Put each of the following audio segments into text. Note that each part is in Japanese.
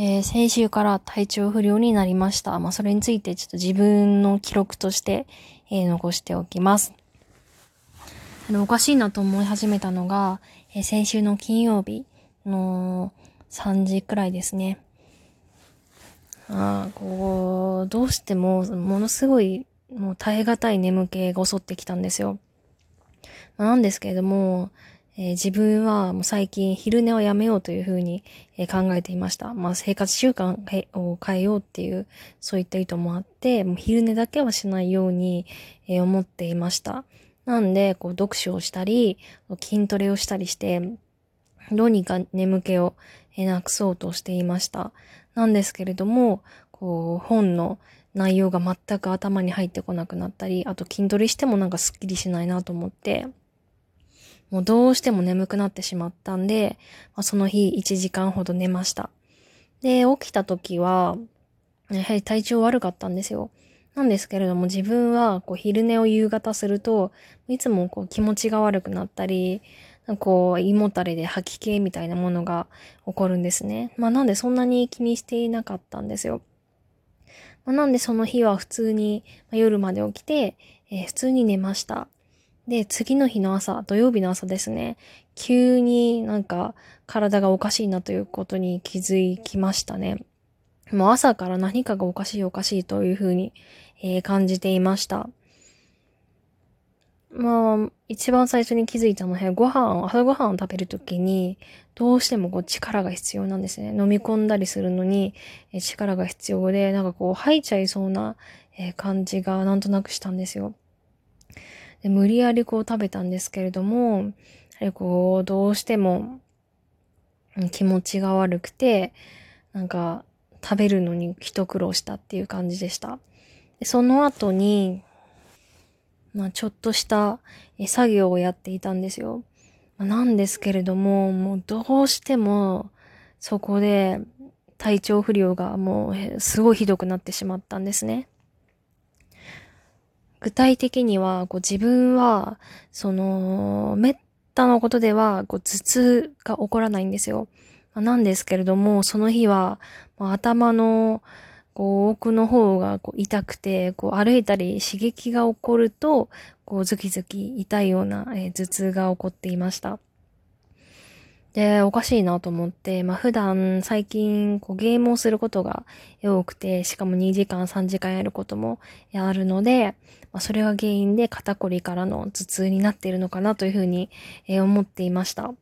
えー、先週から体調不良になりました。まあ、それについてちょっと自分の記録として、えー、残しておきます。あの、おかしいなと思い始めたのが、えー、先週の金曜日の3時くらいですね。ああ、こう、どうしても、ものすごい、もう耐え難い眠気が襲ってきたんですよ。なんですけれども、え、自分はもう最近昼寝をやめようというふうに、え、考えていました。まあ生活習慣を変えようっていう、そういった意図もあって、もう昼寝だけはしないように、え、思っていました。なんで、こう読書をしたり、筋トレをしたりして、どうにか眠気をなくそうとしていました。なんですけれども、こう本の内容が全く頭に入ってこなくなったり、あと筋トレしてもなんかスッキリしないなと思って、もうどうしても眠くなってしまったんで、まあ、その日1時間ほど寝ました。で、起きた時は、やはり体調悪かったんですよ。なんですけれども自分はこう昼寝を夕方すると、いつもこう気持ちが悪くなったり、こう胃もたれで吐き気みたいなものが起こるんですね。まあなんでそんなに気にしていなかったんですよ。まあ、なんでその日は普通に、まあ、夜まで起きて、えー、普通に寝ました。で、次の日の朝、土曜日の朝ですね、急になんか体がおかしいなということに気づきましたね。もう朝から何かがおかしいおかしいというふうに、えー、感じていました。まあ、一番最初に気づいたのは、ご飯、朝ご飯を食べるときに、どうしてもこう力が必要なんですね。飲み込んだりするのに、え力が必要で、なんかこう吐いちゃいそうな、え感じがなんとなくしたんですよ。で無理やりこう食べたんですけれども、やはりこう、どうしても気持ちが悪くて、なんか食べるのに一苦労したっていう感じでした。でその後に、まあちょっとした作業をやっていたんですよ。なんですけれども、もうどうしてもそこで体調不良がもうすごいひどくなってしまったんですね。具体的には、こう自分は、その、めったなことでは、こう頭痛が起こらないんですよ。なんですけれども、その日は、まあ、頭の、こう、奥の方がこう痛くて、こう歩いたり刺激が起こると、こうズキズキ痛いような、えー、頭痛が起こっていました。で、おかしいなと思って、まあ普段最近こうゲームをすることが多くて、しかも2時間3時間やることもあるので、まあそれが原因で肩こりからの頭痛になっているのかなというふうに、え思っていました。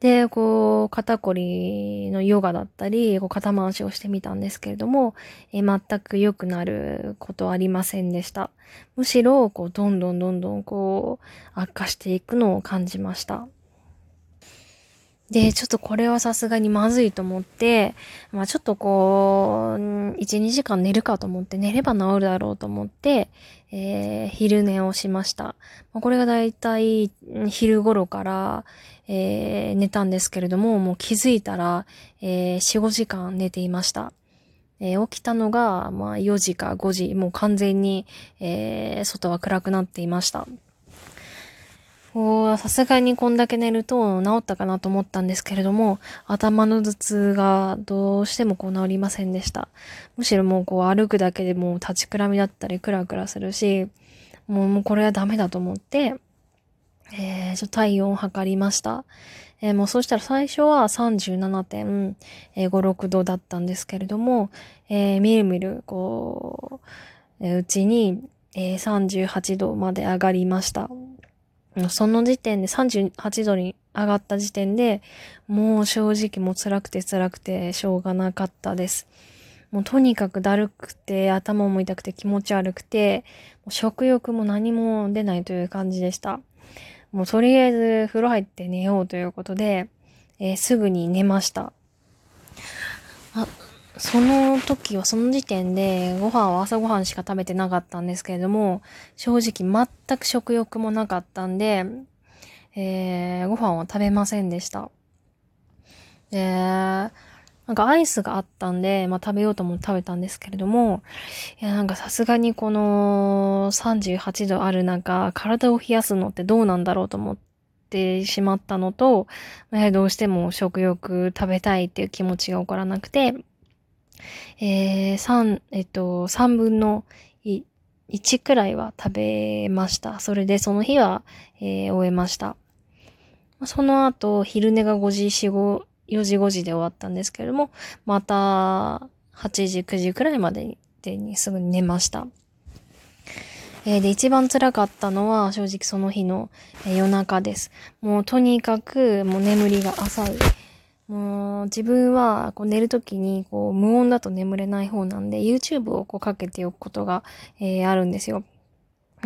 で、こう、肩こりのヨガだったり、こう肩回しをしてみたんですけれども、え全く良くなることありませんでした。むしろ、こう、どんどんどんどん、こう、悪化していくのを感じました。で、ちょっとこれはさすがにまずいと思って、まあちょっとこう、1、2時間寝るかと思って、寝れば治るだろうと思って、えー、昼寝をしました。まあ、これがだいたい昼頃から、えー、寝たんですけれども、もう気づいたら、えー、4、5時間寝ていました。えー、起きたのが、まあ4時か5時、もう完全に、えー、外は暗くなっていました。さすがにこんだけ寝ると治ったかなと思ったんですけれども、頭の頭痛がどうしてもこう治りませんでした。むしろもうこう歩くだけでもう立ちくらみだったりクラクラするし、もうもうこれはダメだと思って、えー、ちょっと体温を測りました。えー、もうそうしたら最初は37.56、度だったんですけれども、えー、みるみる、こう、えー、うちに、えー、38度まで上がりました。その時点で38度に上がった時点で、もう正直もう辛くて辛くてしょうがなかったです。もうとにかくだるくて、頭も痛くて気持ち悪くて、食欲も何も出ないという感じでした。もうとりあえず風呂入って寝ようということで、えー、すぐに寝ました。あ、その時は、その時点で、ご飯は朝ご飯しか食べてなかったんですけれども、正直全く食欲もなかったんで、えー、ご飯は食べませんでした。で、なんかアイスがあったんで、まあ食べようと思って食べたんですけれども、いやなんかさすがにこの38度ある中、体を冷やすのってどうなんだろうと思って、ってしまったのと、やはりどうしても食欲食べたいっていう気持ちが起こらなくて、えー、3、えっと、3分の1くらいは食べました。それでその日は、えー、終えました。その後、昼寝が5時、4、5、4時5時で終わったんですけれども、また8時、9時くらいまでにすぐに寝ました。えー、で、一番辛かったのは正直その日の、えー、夜中です。もうとにかくもう眠りが浅い。もう自分はこう寝るときにこう無音だと眠れない方なんで YouTube をこうかけておくことが、えー、あるんですよ。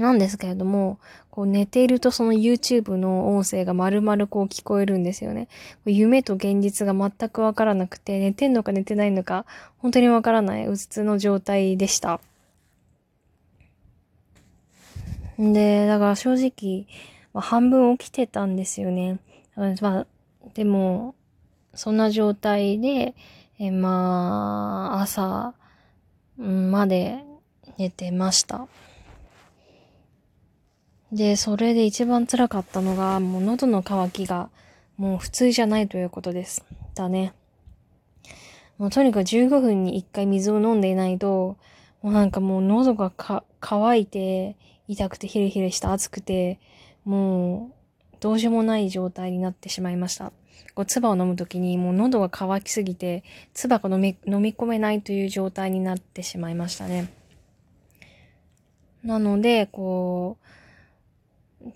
なんですけれども、こう寝ているとその YouTube の音声が丸々こう聞こえるんですよね。夢と現実が全くわからなくて、寝てんのか寝てないのか、本当にわからないうつつの状態でした。で、だから正直、まあ、半分起きてたんですよね。まあ、でも、そんな状態で、えまあ、朝まで寝てました。で、それで一番辛かったのが、もう喉の渇きがもう普通じゃないということです。だね。もうとにかく15分に1回水を飲んでいないと、もうなんかもう喉がか乾いて、痛くてヒリヒリして熱くて、もうどうしようもない状態になってしまいました。こう、唾を飲むときにもう喉が渇きすぎて、唾が飲み、飲み込めないという状態になってしまいましたね。なので、こう、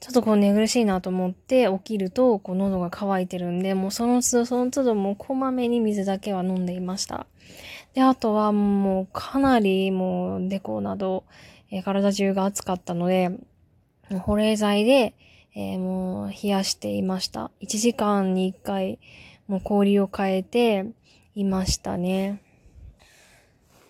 ちょっとこう寝苦しいなと思って起きると、こう喉が渇いてるんで、もうその都度その都度もうこまめに水だけは飲んでいました。で、あとはもうかなりもうデコなど、え、体中が熱かったので、保冷剤で、えー、もう冷やしていました。1時間に1回、もう氷を変えていましたね。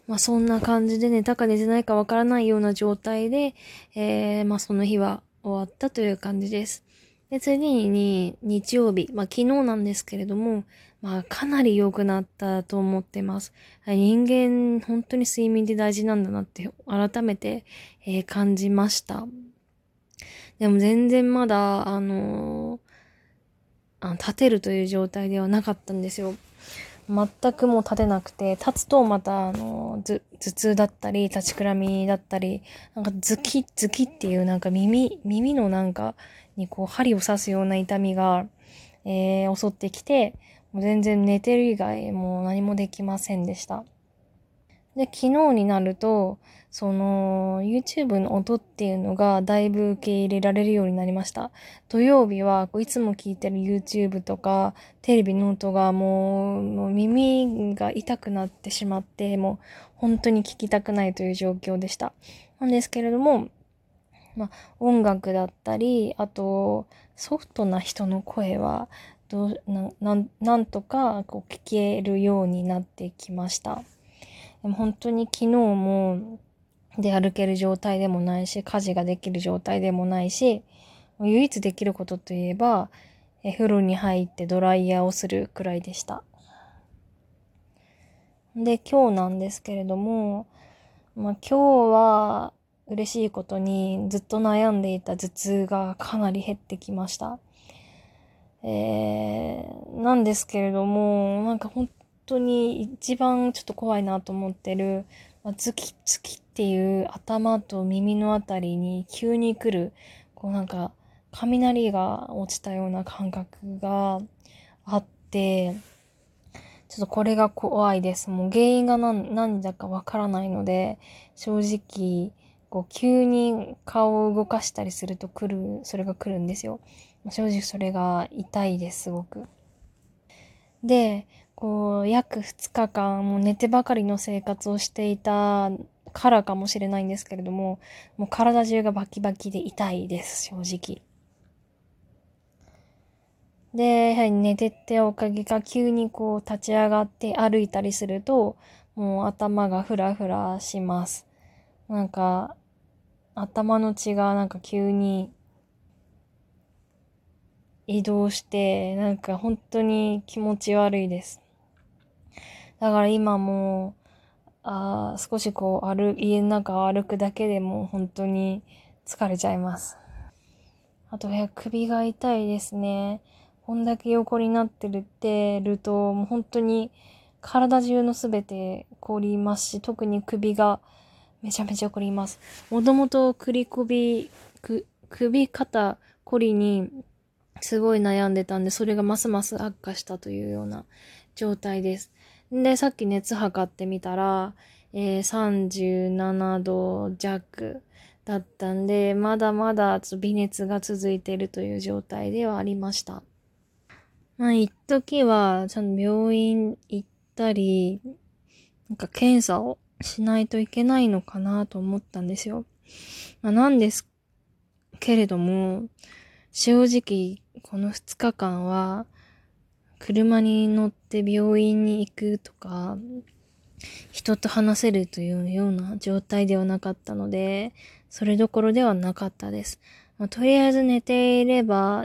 まあそんな感じで寝たか寝てないかわからないような状態で、えー、まあその日は終わったという感じです。で、次に日曜日、まあ昨日なんですけれども、まあかなり良くなったと思ってます。人間、本当に睡眠って大事なんだなって改めて、えー、感じました。でも全然まだ、あのー、あ立てるという状態ではなかったんですよ。全くもう立てなくて、立つとまた、あの、頭痛だったり、立ちくらみだったり、なんかズキズキっていうなんか耳、耳のなんかにこう針を刺すような痛みが、えー、襲ってきて、もう全然寝てる以外もう何もできませんでした。で、昨日になると、その、YouTube の音っていうのがだいぶ受け入れられるようになりました。土曜日は、こういつも聞いてる YouTube とか、テレビの音がもう、もう耳が痛くなってしまって、もう本当に聞きたくないという状況でした。なんですけれども、まあ、音楽だったり、あと、ソフトな人の声は、どうなななんとかこう聞けるようになってきました。でも本当に昨日も出歩ける状態でもないし、家事ができる状態でもないし、唯一できることといえば、え風呂に入ってドライヤーをするくらいでした。で、今日なんですけれども、まあ、今日は嬉しいことにずっと悩んでいた頭痛がかなり減ってきました。えー、なんですけれども、なんか本当に一番ちょっと怖いなと思ってる、まあ、ズキズキっていう頭と耳のあたりに急に来る、こうなんか雷が落ちたような感覚があって、ちょっとこれが怖いです。もう原因が何何だかわからないので、正直、こう急に顔を動かしたりすると来る、それが来るんですよ。正直それが痛いです、すごく。で、こう、約2日間、もう寝てばかりの生活をしていたからかもしれないんですけれども、もう体中がバキバキで痛いです、正直。で、やはり寝てっておかげか急にこう立ち上がって歩いたりすると、もう頭がフラフラします。なんか、頭の血がなんか急に移動して、なんか本当に気持ち悪いです。だから今もあ少しこう歩、家の中を歩くだけでも本当に疲れちゃいます。あと、首が痛いですね。こんだけ横になってるってると、もう本当に体中のすべて凝りますし、特に首がめちゃめちゃ凝ります。もともと首首、首肩凝りにすごい悩んでたんで、それがますます悪化したというような状態です。で、さっき熱測ってみたら、えー、37度弱だったんで、まだまだ微熱が続いているという状態ではありました。まあ、一時は、ちゃんと病院行ったり、なんか検査をしないといけないのかなと思ったんですよ。まあ、なんですけれども、正直、この2日間は、車に乗って病院に行くとか、人と話せるというような状態ではなかったので、それどころではなかったです。まあ、とりあえず寝ていれば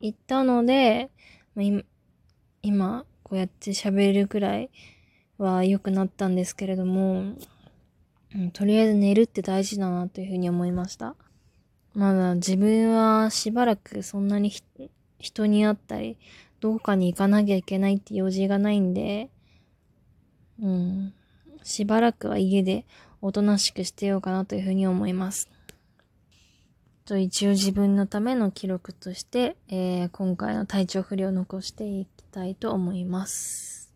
行ったので、まあ、今、こうやって喋るくらいは良くなったんですけれども、うん、とりあえず寝るって大事だなというふうに思いました。まだ自分はしばらくそんなに人に会ったり、どこかに行かなきゃいけないって用事がないんで、うん、しばらくは家でおとなしくしてようかなというふうに思います。と一応自分のための記録として、えー、今回の体調不良を残していきたいと思います。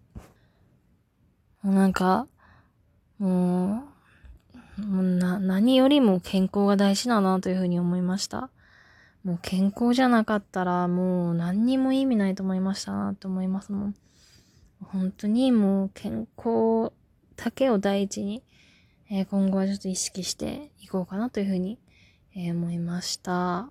なんか、もう、もうな、何よりも健康が大事だなというふうに思いました。もう健康じゃなかったらもう何にも意味ないと思いましたなと思いますもん。本当にもう健康だけを第一にえー、今後はちょっと意識していこうかなというふうに、えー、思いました。